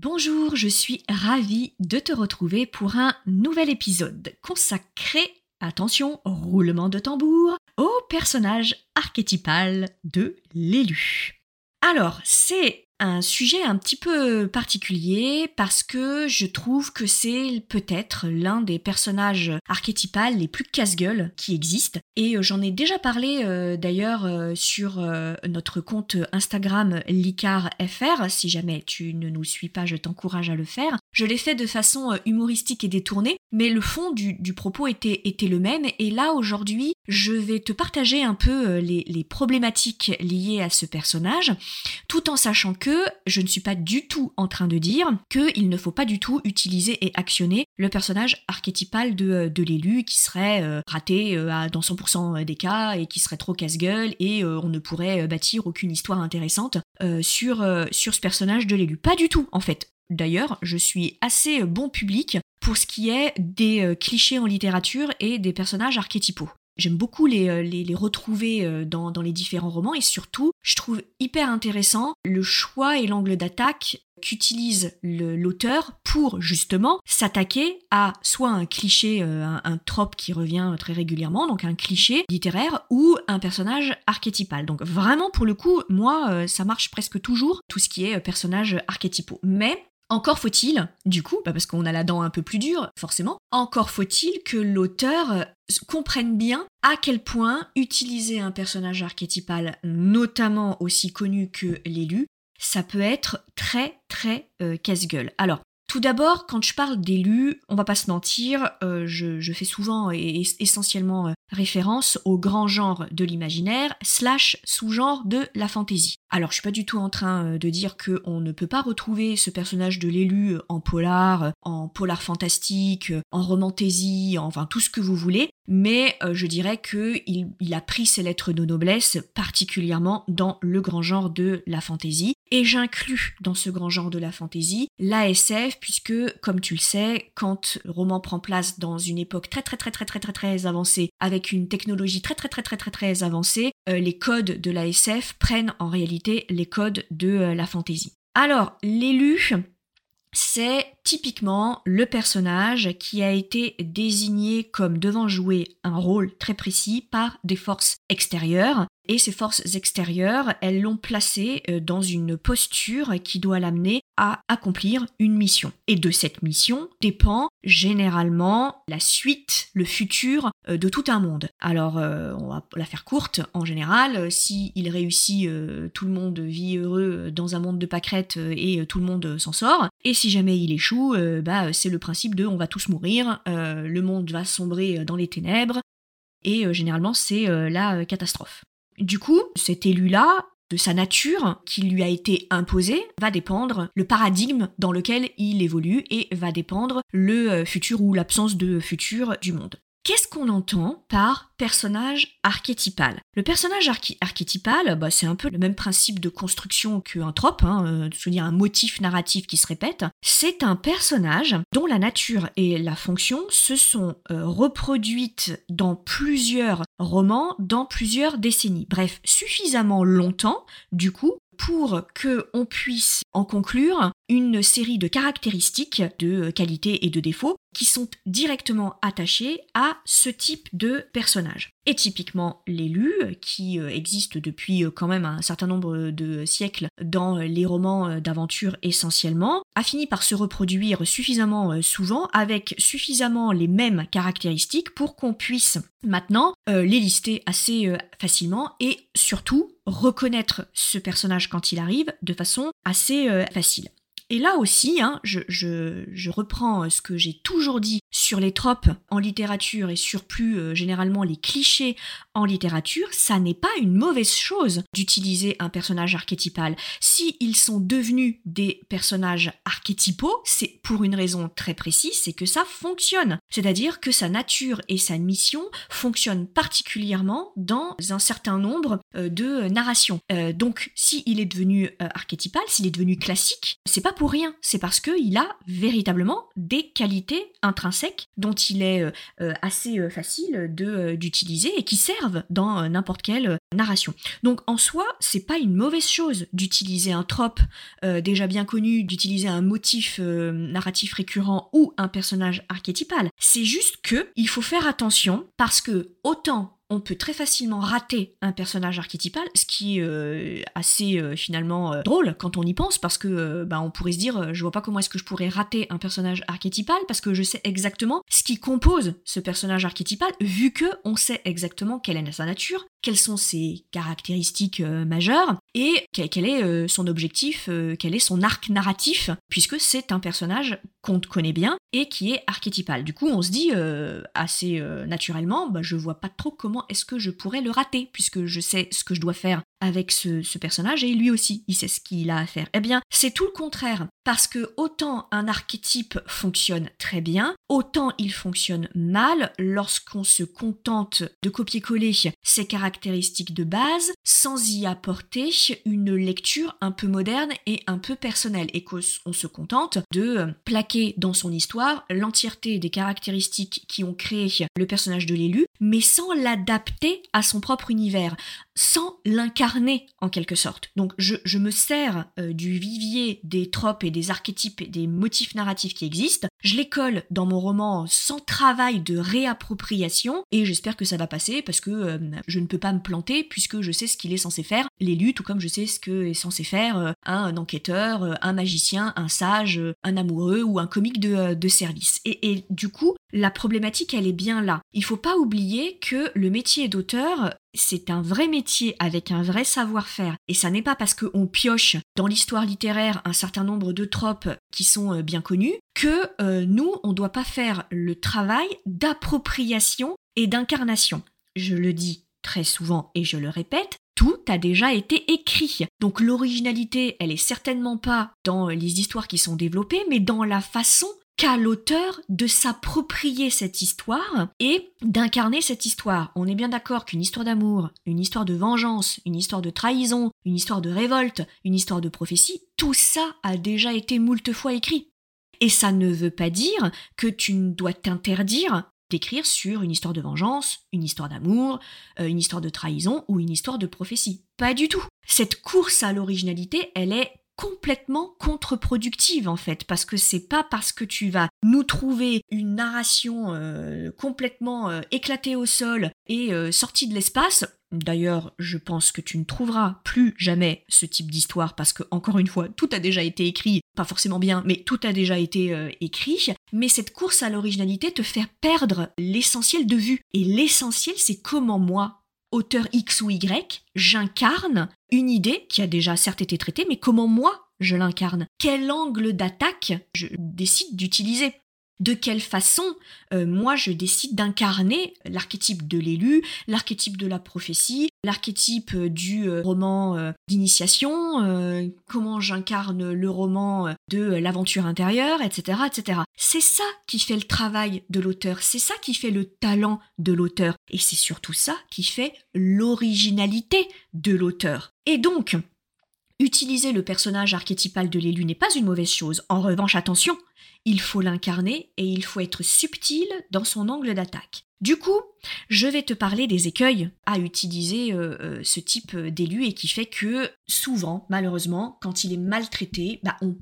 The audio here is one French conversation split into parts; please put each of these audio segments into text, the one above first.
Bonjour, je suis ravie de te retrouver pour un nouvel épisode consacré, attention, roulement de tambour, au personnage archétypal de l'élu. Alors, c'est un sujet un petit peu particulier parce que je trouve que c'est peut-être l'un des personnages archétypales les plus casse-gueule qui existent. Et euh, j'en ai déjà parlé euh, d'ailleurs euh, sur notre compte Instagram LicarFR. Si jamais tu ne nous suis pas, je t'encourage à le faire. Je l'ai fait de façon humoristique et détournée, mais le fond du, propos était, était le même. Et là, aujourd'hui, je vais te partager un peu les, les problématiques liées à ce personnage, tout en sachant que je ne suis pas du tout en train de dire qu'il ne faut pas du tout utiliser et actionner le personnage archétypal de, euh, l'élu qui serait euh, raté euh, dans 100% des cas et qui serait trop casse-gueule et on ne pourrait bâtir aucune histoire intéressante sur, sur ce personnage de l'élu. Pas du tout en fait. D'ailleurs, je suis assez bon public pour ce qui est des clichés en littérature et des personnages archétypaux. J'aime beaucoup les, les, retrouver dans, dans, les différents romans et surtout, je trouve hyper intéressant le choix et l'angle d'attaque qu'utilise l'auteur pour justement s'attaquer à soit un cliché, euh, un, un, trope qui revient très régulièrement, donc un cliché littéraire, ou un personnage archétypal. Donc vraiment pour le coup, moi, euh, ça marche presque toujours, tout ce qui est euh, personnage archétypaux. Mais encore faut-il, du coup, bah, parce qu'on a la dent un peu plus dure, forcément, encore faut-il que l'auteur comprenne bien à quel point utiliser un personnage archétypal, notamment aussi connu que l'élu, ça peut être très très euh, casse-gueule. Alors, tout d'abord, quand je parle d'élu, on va pas se mentir, euh, je, fais souvent et essentiellement euh, référence au grand genre de l'imaginaire slash sous-genre de la fantaisie. Alors je suis pas du tout en train euh, de dire qu'on ne peut pas retrouver ce personnage de l'élu en polar, en polar fantastique, en romantaisie, enfin tout ce que vous voulez, mais je dirais que il, a pris ses lettres de noblesse particulièrement dans le grand genre de la fantaisie. Et j'inclus dans ce grand genre de la fantaisie l'ASF puisque, comme tu le sais, quand le roman prend place dans une époque très très très très très très très avancée, avec une technologie très très très très très très avancée, euh, les codes de l'ASF prennent en réalité les codes de euh, la fantaisie. Alors, l'élu, c'est typiquement le personnage qui a été désigné comme devant jouer un rôle très précis par des forces extérieures. Et ces forces extérieures, elles l'ont placé euh, dans une posture qui doit l'amener à accomplir une mission. Et de cette mission dépend généralement la suite, le futur euh, de tout un monde. Alors, euh, on va la faire courte. En général, si il réussit, tout le monde vit heureux dans un monde de pâquerettes et tout le monde s'en sort. Et si jamais il échoue, euh, bah, c'est le principe de on va tous mourir, euh, le monde va sombrer dans les ténèbres, et euh, généralement c'est la catastrophe. Du coup, cet élu-là, de sa nature qui lui a été imposée, va dépendre le paradigme dans lequel il évolue et va dépendre le futur ou l'absence de futur du monde. Qu'est-ce qu'on entend par personnage archétypal? Le personnage archétypal, bah, c'est un peu le même principe de construction qu'un trope, hein, euh, dire un motif narratif qui se répète. C'est un personnage dont la nature et la fonction se sont euh, reproduites dans plusieurs romans, dans plusieurs décennies. Bref, suffisamment longtemps, du coup, pour que on puisse en conclure une série de caractéristiques de qualité et de défauts qui sont directement attachées à ce type de personnage. Et typiquement l'élu, qui euh, existe depuis euh, quand même un certain nombre de siècles dans les romans euh, d'aventure essentiellement, a fini par se reproduire suffisamment souvent avec suffisamment les mêmes caractéristiques pour qu'on puisse maintenant les lister assez facilement et surtout reconnaître ce personnage quand il arrive de façon assez facile. Et là aussi, hein, je, reprends euh, ce que j'ai toujours dit sur les tropes en littérature et sur plus euh, généralement les clichés en littérature, ça n'est pas une mauvaise chose d'utiliser un personnage archétypal. Si ils sont devenus des personnages archétypaux, c'est pour une raison très précise, c'est que ça fonctionne. C'est-à-dire que sa nature et sa mission fonctionnent particulièrement dans un certain nombre euh, de narrations. Euh, donc, s'il est devenu euh, archétypal, s'il est devenu classique, c'est pas pour rien. C'est parce qu'il a véritablement des qualités intrinsèques dont il est assez facile d'utiliser et qui servent dans n'importe quelle narration. Donc, en soi, c'est pas une mauvaise chose d'utiliser un trope déjà bien connu, d'utiliser un motif narratif récurrent ou un personnage archétypal. C'est juste que il faut faire attention parce que autant on peut très facilement rater un personnage archétypal, ce qui est euh, assez euh, finalement euh, drôle quand on y pense, parce que bah, on pourrait se dire, je vois pas comment est-ce que je pourrais rater un personnage archétypal, parce que je sais exactement ce qui compose ce personnage archétypal, vu que on sait exactement quelle est sa nature, quelles sont ses caractéristiques majeures, et quel, est son objectif, quel est son arc narratif, puisque c'est un personnage qu'on connaît bien et qui est archétypal. Du coup, on se dit assez naturellement, bah, je vois pas trop comment est-ce que je pourrais le rater, puisque je sais ce que je dois faire avec ce, personnage et lui aussi, il sait ce qu'il a à faire. Eh bien, c'est tout le contraire, parce que autant un archétype fonctionne très bien, autant il fonctionne mal lorsqu'on se contente de copier-coller ses caractéristiques de base sans y apporter une lecture un peu moderne et un peu personnelle, et qu'on se contente de plaquer dans son histoire l'entièreté des caractéristiques qui ont créé le personnage de l'élu, mais sans l'adapter à son propre univers, sans l'incarner en quelque sorte. Donc je, me sers euh, du vivier des tropes et des archétypes et des motifs narratifs qui existent, je les colle dans mon roman sans travail de réappropriation et j'espère que ça va passer parce que euh, je ne peux pas me planter puisque je sais ce qu'il est censé faire, l'élu, tout comme je sais ce que est censé faire euh, un enquêteur, un magicien, un sage, un amoureux ou un comique de, service. Et, et du coup, la problématique, elle est bien là. Il faut pas oublier que le métier d'auteur, c'est un vrai métier avec un vrai savoir-faire. Et ça n'est pas parce qu'on pioche dans l'histoire littéraire un certain nombre de tropes qui sont euh, bien connus que euh, nous, on ne doit pas faire le travail d'appropriation et d'incarnation. Je le dis très souvent et je le répète, tout a déjà été écrit. Donc l'originalité, elle est certainement pas dans les histoires qui sont développées, mais dans la façon qu'à l'auteur de s'approprier cette histoire et d'incarner cette histoire. On est bien d'accord qu'une histoire d'amour, une histoire de vengeance, une histoire de trahison, une histoire de révolte, une histoire de prophétie, tout ça a déjà été moult fois écrit. Et ça ne veut pas dire que tu dois t'interdire d'écrire sur une histoire de vengeance, une histoire d'amour, euh, une histoire de trahison ou une histoire de prophétie. Pas du tout. Cette course à l'originalité, elle est complètement contre-productive en fait parce que c'est pas parce que tu vas nous trouver une narration euh, complètement euh, éclatée au sol et euh, sortie de l'espace D'ailleurs, je pense que tu ne trouveras plus jamais ce type d'histoire parce que, encore une fois, tout a déjà été écrit, pas forcément bien, mais tout a déjà été écrit. Mais cette course à l'originalité te fait perdre l'essentiel de vue. Et l'essentiel, c'est comment moi, auteur X ou Y, j'incarne une idée qui a déjà certes été traitée, mais comment moi je l'incarne? Quel angle d'attaque je décide d'utiliser? De quelle façon euh, moi je décide d'incarner l'archétype de l'élu, l'archétype de la prophétie, l'archétype euh, du euh, roman d'initiation, comment j'incarne le roman de l'aventure intérieure, etc. etc. C'est ça qui fait le travail de l'auteur, c'est ça qui fait le talent de l'auteur, et c'est surtout ça qui fait l'originalité de l'auteur. Et donc, utiliser le personnage archétypal de l'élu n'est pas une mauvaise chose. En revanche, attention, il faut l'incarner et il faut être subtil dans son angle d'attaque. Du coup, je vais te parler des écueils à utiliser euh, euh, ce type d'élu et qui fait que souvent, malheureusement, quand il est maltraité, bah, on,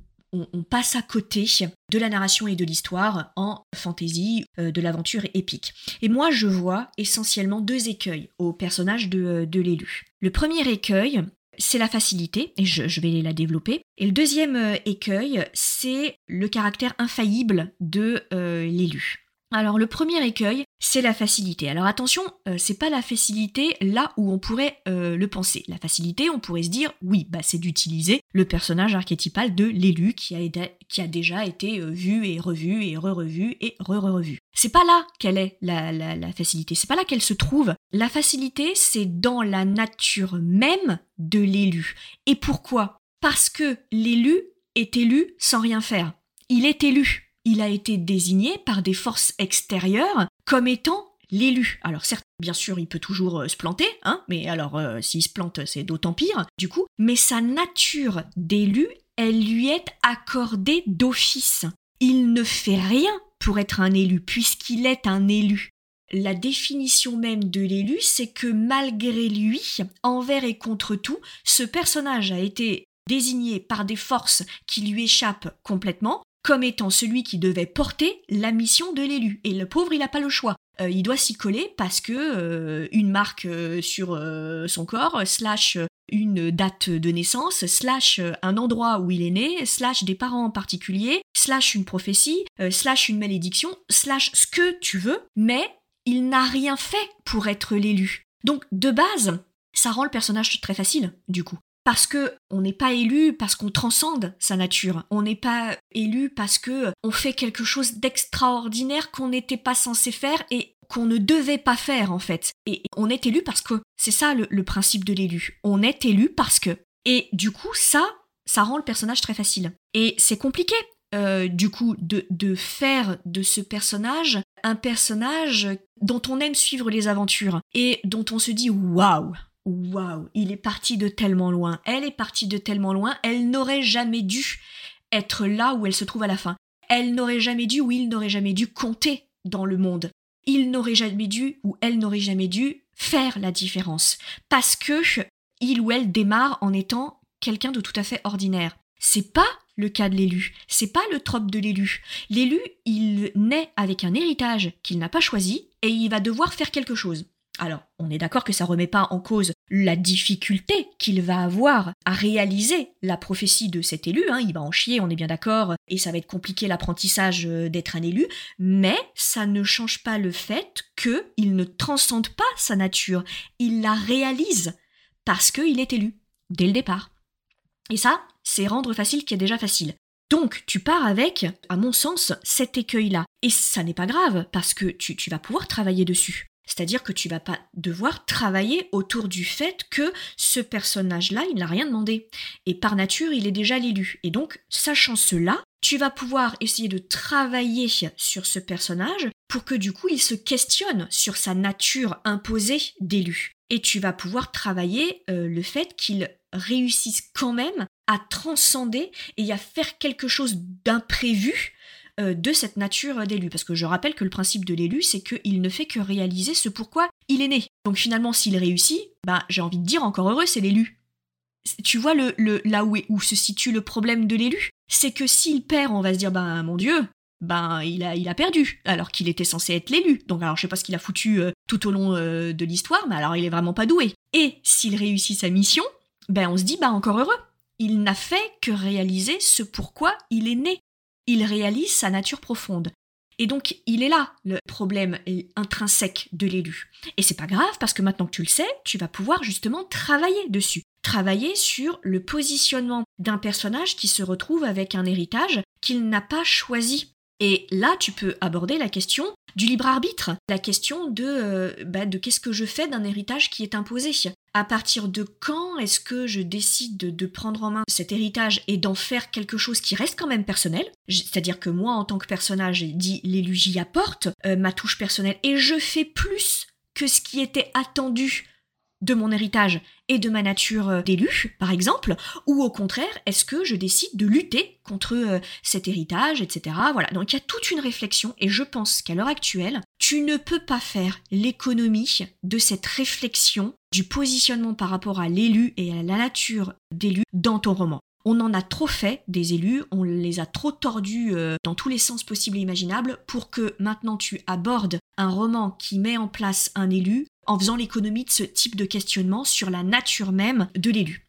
passe à côté de la narration et de l'histoire en fantaisie, euh, de l'aventure épique. Et moi, je vois essentiellement deux écueils au personnage de l'élu. Le premier écueil, c'est la facilité, et je, vais la développer. Et le deuxième euh, écueil, c'est le caractère infaillible de euh, l'élu. Alors le premier écueil, c'est la facilité. Alors attention, euh, c'est pas la facilité là où on pourrait euh, le penser. La facilité, on pourrait se dire, oui, bah c'est d'utiliser le personnage archétypal de l'élu qui a, déjà été euh, vu et revu et re-revu et re-revu. C'est pas là qu'elle est la, la, la facilité, c'est pas là qu'elle se trouve. La facilité, c'est dans la nature même de l'élu. Et pourquoi? Parce que l'élu est élu sans rien faire. Il est élu il a été désigné par des forces extérieures comme étant l'élu. Alors certes, bien sûr, il peut toujours euh, se planter, hein, mais alors euh, s'il se plante, c'est d'autant pire, du coup, mais sa nature d'élu, elle lui est accordée d'office. Il ne fait rien pour être un élu, puisqu'il est un élu. La définition même de l'élu, c'est que malgré lui, envers et contre tout, ce personnage a été désigné par des forces qui lui échappent complètement, comme étant celui qui devait porter la mission de l'élu. Et le pauvre, il n'a pas le choix. Euh, il doit s'y coller parce que euh, une marque euh, sur son corps, slash une date de naissance, slash un endroit où il est né, slash des parents particuliers, slash une prophétie, slash une malédiction, slash ce que tu veux, mais il n'a rien fait pour être l'élu. Donc de base, ça rend le personnage très facile, du coup parce que on n'est pas élu parce qu'on transcende sa nature. On n'est pas élu parce que on fait quelque chose d'extraordinaire qu'on n'était pas censé faire et qu'on ne devait pas faire en fait. Et on est élu parce que c'est ça le, principe de l'élu. On est élu parce que. Et du coup, ça, ça rend le personnage très facile. Et c'est compliqué. Euh, du coup, de, de faire de ce personnage un personnage dont on aime suivre les aventures et dont on se dit waouh, waouh, il est parti de tellement loin, elle est partie de tellement loin, elle n'aurait jamais dû être là où elle se trouve à la fin. Elle n'aurait jamais dû ou il n'aurait jamais dû compter dans le monde. Il n'aurait jamais dû ou elle n'aurait jamais dû faire la différence. Parce que il ou elle démarre en étant quelqu'un de tout à fait ordinaire. C'est pas le cas de l'élu. C'est pas le trope de l'élu. L'élu, il naît avec un héritage qu'il n'a pas choisi et il va devoir faire quelque chose. Alors, on est d'accord que ça remet pas en cause la difficulté qu'il va avoir à réaliser la prophétie de cet élu, hein. il va en chier, on est bien d'accord, et ça va être compliqué l'apprentissage euh, d'être un élu, mais ça ne change pas le fait qu'il ne transcende pas sa nature, il la réalise parce qu'il est élu, dès le départ. Et ça, c'est rendre facile qui est déjà facile. Donc, tu pars avec, à mon sens, cet écueil-là. Et ça n'est pas grave, parce que tu, tu vas pouvoir travailler dessus. C'est-à-dire que tu vas pas devoir travailler autour du fait que ce personnage-là, il n'a rien demandé. Et par nature, il est déjà l'élu. Et donc, sachant cela, tu vas pouvoir essayer de travailler sur ce personnage pour que du coup, il se questionne sur sa nature imposée d'élu. Et tu vas pouvoir travailler euh, le fait qu'il réussisse quand même à transcender et à faire quelque chose d'imprévu de cette nature d'élu. Parce que je rappelle que le principe de l'élu, c'est qu'il ne fait que réaliser ce pourquoi il est né. Donc finalement, s'il réussit, bah, j'ai envie de dire encore heureux, c'est l'élu. Tu vois le, là où, se situe le problème de l'élu? C'est que s'il perd, on va se dire, ben mon Dieu, ben il a, il a perdu, alors qu'il était censé être l'élu. Donc alors je sais pas ce qu'il a foutu euh, tout au long euh, de l'histoire, mais alors il est vraiment pas doué. Et s'il réussit sa mission, ben on se dit, ben encore heureux. Il n'a fait que réaliser ce pourquoi il est né il réalise sa nature profonde. Et donc, il est là le problème intrinsèque de l'élu. Et c'est pas grave parce que maintenant que tu le sais, tu vas pouvoir justement travailler dessus. Travailler sur le positionnement d'un personnage qui se retrouve avec un héritage qu'il n'a pas choisi. Et là, tu peux aborder la question du libre arbitre, la question de, euh, bah, de qu'est-ce que je fais d'un héritage qui est imposé. À partir de quand est-ce que je décide de, prendre en main cet héritage et d'en faire quelque chose qui reste quand même personnel? C'est-à-dire que moi, en tant que personnage, dit l'élu apporte euh, ma touche personnelle et je fais plus que ce qui était attendu de mon héritage et de ma nature euh, d'élu, par exemple, ou au contraire, est-ce que je décide de lutter contre euh, cet héritage, etc. Voilà, donc il y a toute une réflexion, et je pense qu'à l'heure actuelle, tu ne peux pas faire l'économie de cette réflexion du positionnement par rapport à l'élu et à la nature d'élu dans ton roman. On en a trop fait des élus, on les a trop tordus euh, dans tous les sens possibles et imaginables pour que maintenant tu abordes un roman qui met en place un élu en faisant l'économie de ce type de questionnement sur la nature même de l'élu.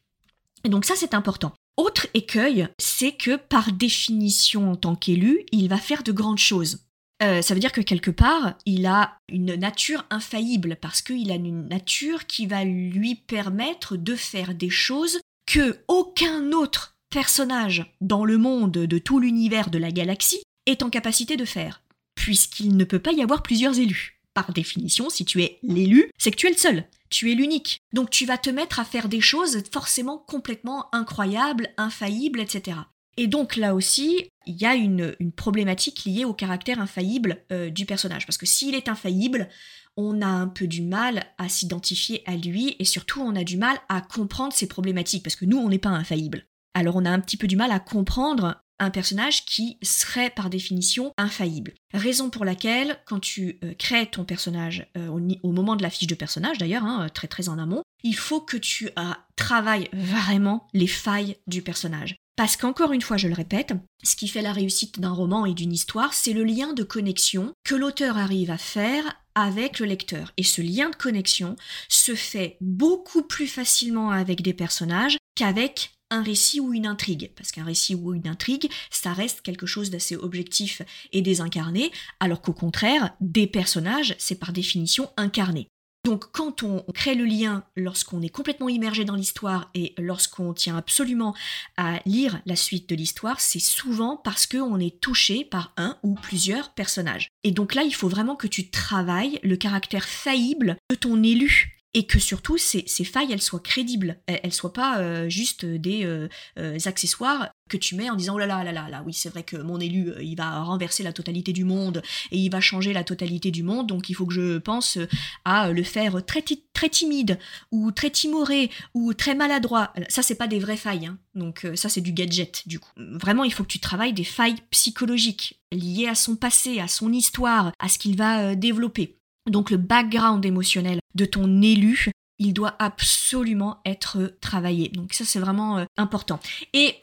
Et donc ça c'est important. Autre écueil, c'est que par définition en tant qu'élu, il va faire de grandes choses. euh, ça veut dire que quelque part, il a une nature infaillible parce qu'il a une nature qui va lui permettre de faire des choses que aucun autre personnage dans le monde de tout l'univers de la galaxie est en capacité de faire, puisqu'il ne peut pas y avoir plusieurs élus. Par définition, si tu es l'élu, c'est que tu es le seul, tu es l'unique. Donc tu vas te mettre à faire des choses forcément complètement incroyables, infaillibles, etc. Et donc là aussi, il y a une, problématique liée au caractère infaillible euh, du personnage. Parce que s'il est infaillible, on a un peu du mal à s'identifier à lui et surtout on a du mal à comprendre ses problématiques. Parce que nous, on n'est pas infaillible. Alors on a un petit peu du mal à comprendre un personnage qui serait par définition infaillible. Raison pour laquelle, quand tu euh, crées ton personnage, euh, au, moment de la fiche de personnage d'ailleurs, hein, très très en amont, il faut que tu travailles vraiment les failles du personnage. Parce qu'encore une fois, je le répète, ce qui fait la réussite d'un roman et d'une histoire, c'est le lien de connexion que l'auteur arrive à faire avec le lecteur. Et ce lien de connexion se fait beaucoup plus facilement avec des personnages qu'avec un récit ou une intrigue. Parce qu'un récit ou une intrigue, ça reste quelque chose d'assez objectif et désincarné, alors qu'au contraire, des personnages, c'est par définition incarné. Donc quand on crée le lien lorsqu'on est complètement immergé dans l'histoire et lorsqu'on tient absolument à lire la suite de l'histoire, c'est souvent parce qu'on est touché par un ou plusieurs personnages. Et donc là, il faut vraiment que tu travailles le caractère faillible de ton élu et que surtout ces, failles elles soient crédibles, elles, soient pas euh, juste des euh, euh, accessoires que tu mets en disant oh là là là là là oui c'est vrai que mon élu il va renverser la totalité du monde et il va changer la totalité du monde. Donc il faut que je pense à le faire très très timide ou très timoré ou très maladroit. Ça c'est pas des vraies failles hein. donc ça c'est du gadget du coup. Vraiment il faut que tu travailles des failles psychologiques liées à son passé à son histoire à ce qu'il va développer donc le background émotionnel de ton élu, il doit absolument être travaillé. Donc ça c'est vraiment euh, important. Et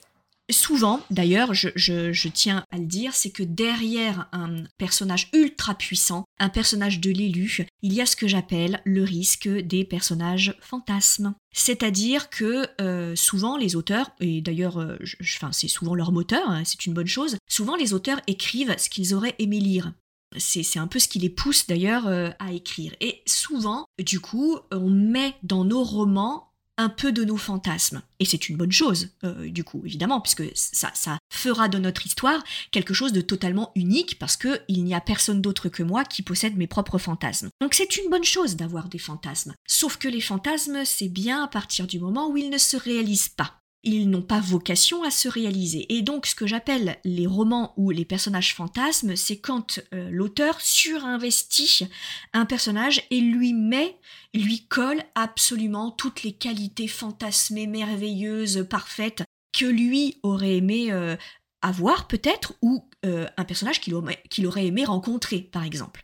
souvent, d'ailleurs, je, tiens à le dire, c'est que derrière un personnage ultra puissant, un personnage de l'élu, il y a ce que j'appelle le risque des personnages fantasmes. C'est-à-dire que euh, souvent les auteurs, et d'ailleurs euh, c'est souvent leur moteur, hein, c'est une bonne chose, souvent les auteurs écrivent ce qu'ils auraient aimé lire. C'est un peu ce qui les pousse d'ailleurs euh, à écrire. Et souvent, du coup, on met dans nos romans un peu de nos fantasmes. Et c'est une bonne chose, euh, du coup, évidemment, puisque ça, ça fera de notre histoire quelque chose de totalement unique, parce qu'il n'y a personne d'autre que moi qui possède mes propres fantasmes. Donc c'est une bonne chose d'avoir des fantasmes. Sauf que les fantasmes, c'est bien à partir du moment où ils ne se réalisent pas ils n'ont pas vocation à se réaliser. Et donc ce que j'appelle les romans où les personnages fantasmes, c'est quand euh, l'auteur surinvestit un personnage et lui met, lui colle absolument toutes les qualités fantasmées, merveilleuses, parfaites que lui aurait aimé euh, avoir peut-être, ou euh, un personnage qu'il aurait aimé rencontrer, par exemple.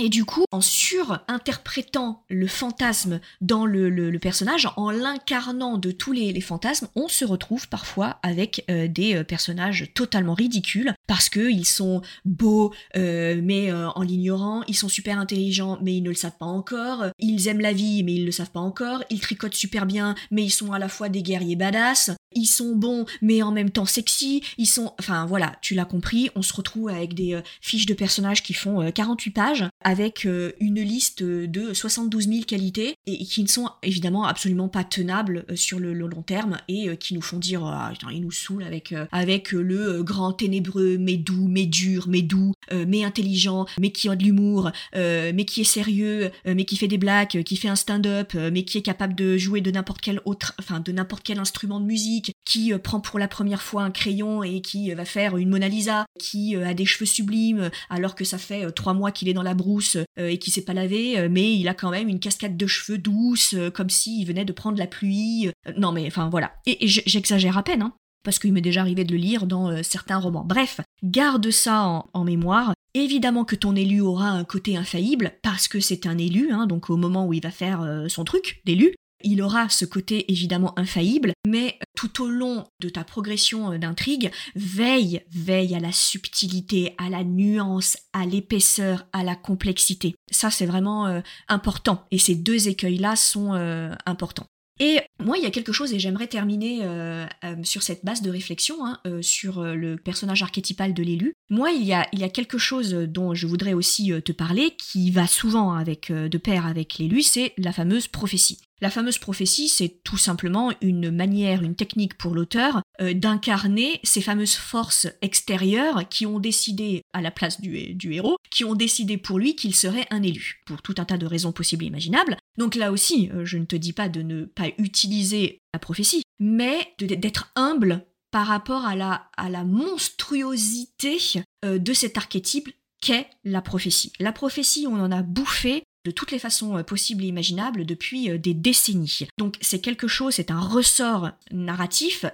Et du coup, en surinterprétant le fantasme dans le, personnage, en l'incarnant de tous les, fantasmes, on se retrouve parfois avec euh, des euh, personnages totalement ridicules parce qu'ils sont beaux euh, mais en l'ignorant, ils sont super intelligents mais ils ne le savent pas encore, ils aiment la vie mais ils ne le savent pas encore, ils tricotent super bien mais ils sont à la fois des guerriers badass, ils sont bons mais en même temps sexy, ils sont... Enfin voilà, tu l'as compris, on se retrouve avec des fiches de personnages qui font 48 pages avec euh, une liste de 72 000 qualités et qui ne sont évidemment absolument pas tenables euh, sur le, long terme et euh, qui nous font dire ah, il nous saoule avec avec le grand ténébreux mais doux mais dur mais doux mais intelligent mais qui a de l'humour mais qui est sérieux mais qui fait des blagues qui fait un stand-up mais qui est capable de jouer de n'importe quel autre enfin de n'importe quel instrument de musique qui prend pour la première fois un crayon et qui va faire une Mona Lisa qui a des cheveux sublimes alors que ça fait trois mois qu'il est dans la brousse euh, et qui s'est pas lavé, euh, mais il a quand même une cascade de cheveux douce, euh, comme s'il venait de prendre la pluie. non mais enfin voilà. Et, j'exagère à peine, hein, parce qu'il m'est déjà arrivé de le lire dans certains romans. Bref, garde ça en, mémoire. Évidemment que ton élu aura un côté infaillible, parce que c'est un élu, hein, donc au moment où il va faire son truc d'élu, il aura ce côté évidemment infaillible, mais tout au long de ta progression euh, d'intrigue, veille, veille à la subtilité, à la nuance, à l'épaisseur, à la complexité. Ça, c'est vraiment euh, important. Et ces deux écueils-là sont euh, importants. Et moi, il y a quelque chose, et j'aimerais terminer sur cette base de réflexion, hein, sur le personnage archétypal de l'élu. Moi, il y, a, il y a quelque chose dont je voudrais aussi te parler, qui va souvent avec, de pair avec l'élu, c'est la fameuse prophétie. La fameuse prophétie, c'est tout simplement une manière, une technique pour l'auteur d'incarner ces fameuses forces extérieures qui ont décidé, à la place du, héros, qui ont décidé pour lui qu'il serait un élu, pour tout un tas de raisons possibles et imaginables. Donc là aussi, je ne te dis pas de ne pas utiliser la prophétie, mais d'être humble par rapport à la, à la monstruosité euh, de cet archétype qu'est la prophétie. La prophétie, on en a bouffé de toutes les façons euh, possibles et imaginables depuis euh, des décennies. Donc c'est quelque chose, c'est un ressort narratif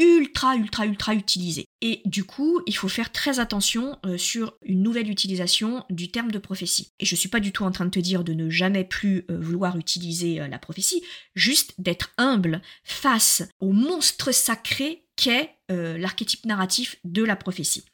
ultra, ultra, ultra utilisé. Et du coup, il faut faire très attention euh, sur une nouvelle utilisation du terme de prophétie. Et je suis pas du tout en train de te dire de ne jamais plus vouloir utiliser la prophétie, juste d'être humble face au monstre sacré qu'est l'archétype narratif de la prophétie.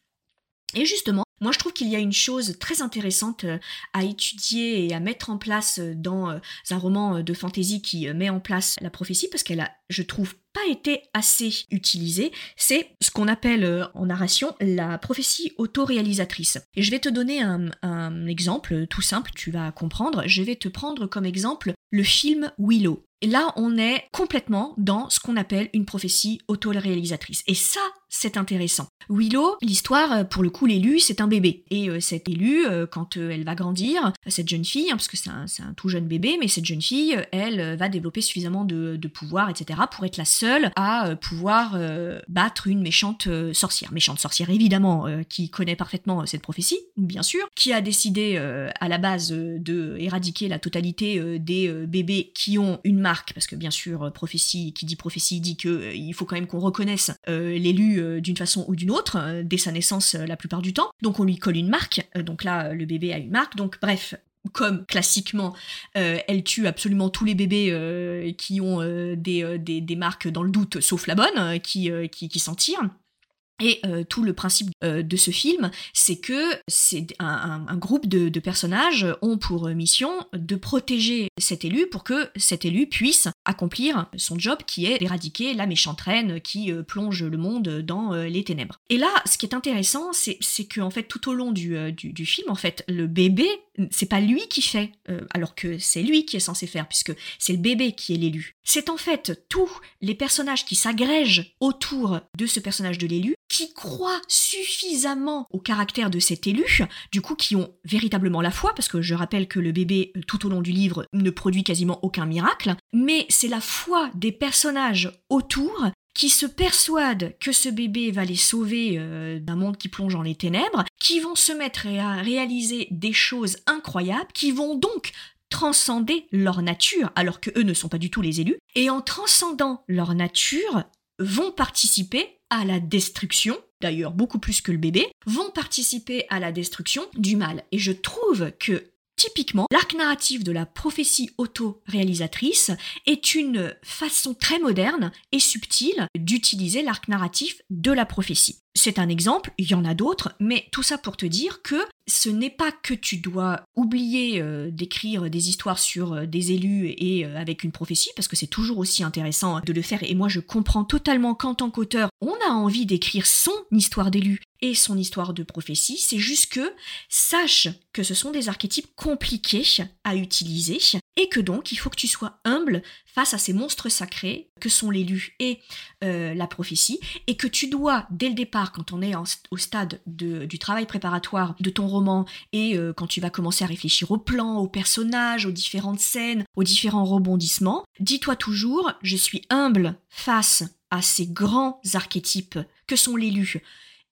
Et justement, moi je trouve qu'il y a une chose très intéressante à étudier et à mettre en place dans un roman de fantasy qui met en place la prophétie, parce qu'elle a, je trouve, pas été assez utilisé, c'est ce qu'on appelle euh, en narration la prophétie autoréalisatrice. Et je vais te donner un, un exemple tout simple, tu vas comprendre. Je vais te prendre comme exemple le film Willow. Et là, on est complètement dans ce qu'on appelle une prophétie autoréalisatrice. Et ça, c'est intéressant. Willow, l'histoire, euh, pour le coup, l'élu, c'est un bébé. Et euh, cet élu, quand elle va grandir, cette jeune fille, hein, parce que c'est un, tout jeune bébé, mais cette jeune fille, elle va développer suffisamment de, pouvoir, etc., pour être la seule à euh, pouvoir euh, battre une méchante euh, sorcière. Méchante sorcière évidemment, qui connaît parfaitement cette prophétie, bien sûr, qui a décidé à la base de éradiquer la totalité des bébés qui ont une marque, parce que bien sûr, prophétie, qui dit prophétie dit que il faut quand même qu'on reconnaisse l'élu d'une façon ou d'une autre, dès sa naissance la plupart du temps. Donc on lui colle une marque, donc là le bébé a une marque, donc bref, comme classiquement, euh, elle tue absolument tous les bébés euh, qui ont euh, des, des, marques dans le doute, sauf la bonne, qui, qui, qui s'en tire. Et euh, tout le principe euh, de ce film, c'est que c'est un, groupe de, personnages ont pour mission de protéger cet élu pour que cet élu puisse accomplir son job qui est d'éradiquer la méchante reine qui euh, plonge le monde dans les ténèbres. Et là, ce qui est intéressant, c'est, que fait tout au long du, du, film, en fait, le bébé, c'est pas lui qui fait, alors que c'est lui qui est censé faire, puisque c'est le bébé qui est l'élu. C'est en fait tous les personnages qui s'agrègent autour de ce personnage de l'élu qui croient suffisamment au caractère de cet élu, du coup qui ont véritablement la foi, parce que je rappelle que le bébé euh, tout au long du livre ne produit quasiment aucun miracle, mais c'est la foi des personnages autour qui se persuadent que ce bébé va les sauver euh, d'un monde qui plonge dans les ténèbres, qui vont se mettre à réaliser des choses incroyables, qui vont donc transcender leur nature, alors que eux ne sont pas du tout les élus, et en transcendant leur nature, vont participer à la destruction, d'ailleurs beaucoup plus que le bébé, vont participer à la destruction du mal. Et je trouve que Typiquement, l'arc narratif de la prophétie auto-réalisatrice est une façon très moderne et subtile d'utiliser l'arc narratif de la prophétie. C'est un exemple, il y en a d'autres, mais tout ça pour te dire que ce n'est pas que tu dois oublier euh, d'écrire des histoires sur euh, des élus et euh, avec une prophétie, parce que c'est toujours aussi intéressant de le faire, et moi je comprends totalement qu'en tant qu'auteur, on a envie d'écrire son histoire d'élu et son histoire de prophétie, c'est juste que sache que ce sont des archétypes compliqués à utiliser, et que donc il faut que tu sois humble face à ces monstres sacrés que sont l'élu et euh, la prophétie, et que tu dois, dès le départ, quand on est au stade du travail préparatoire de ton roman, et euh, quand tu vas commencer à réfléchir au plan, aux personnages, aux différentes scènes, aux différents rebondissements, dis-toi toujours, je suis humble face à ces grands archétypes que sont l'élu,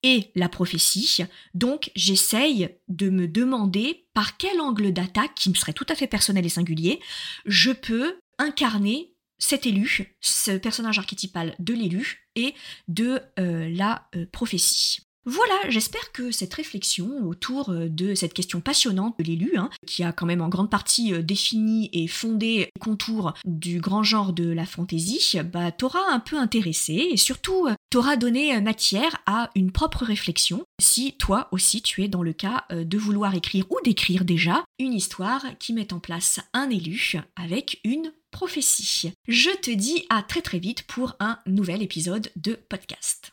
et la prophétie. Donc j'essaye de me demander par quel angle d'attaque, qui me serait tout à fait personnel et singulier, je peux incarner cet élu, ce personnage archétypal de l'élu et de euh, la euh, prophétie. Voilà, j'espère que cette réflexion autour euh, de cette question passionnante de l'élu, hein, qui a quand même en grande partie euh, défini et fondé les contours du grand genre de la fantaisie, bah, t'aura un peu intéressé et surtout euh, t'aura donné matière à une propre réflexion si toi aussi tu es dans le cas de vouloir écrire ou d'écrire déjà une histoire qui met en place un élu avec une prophétie. Je te dis à très très vite pour un nouvel épisode de podcast.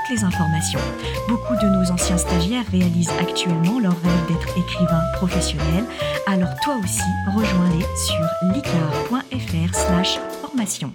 informations. Beaucoup de nos anciens stagiaires réalisent actuellement leur rêve d'être écrivain professionnel, alors toi aussi rejoins-les sur licar.fr slash formation.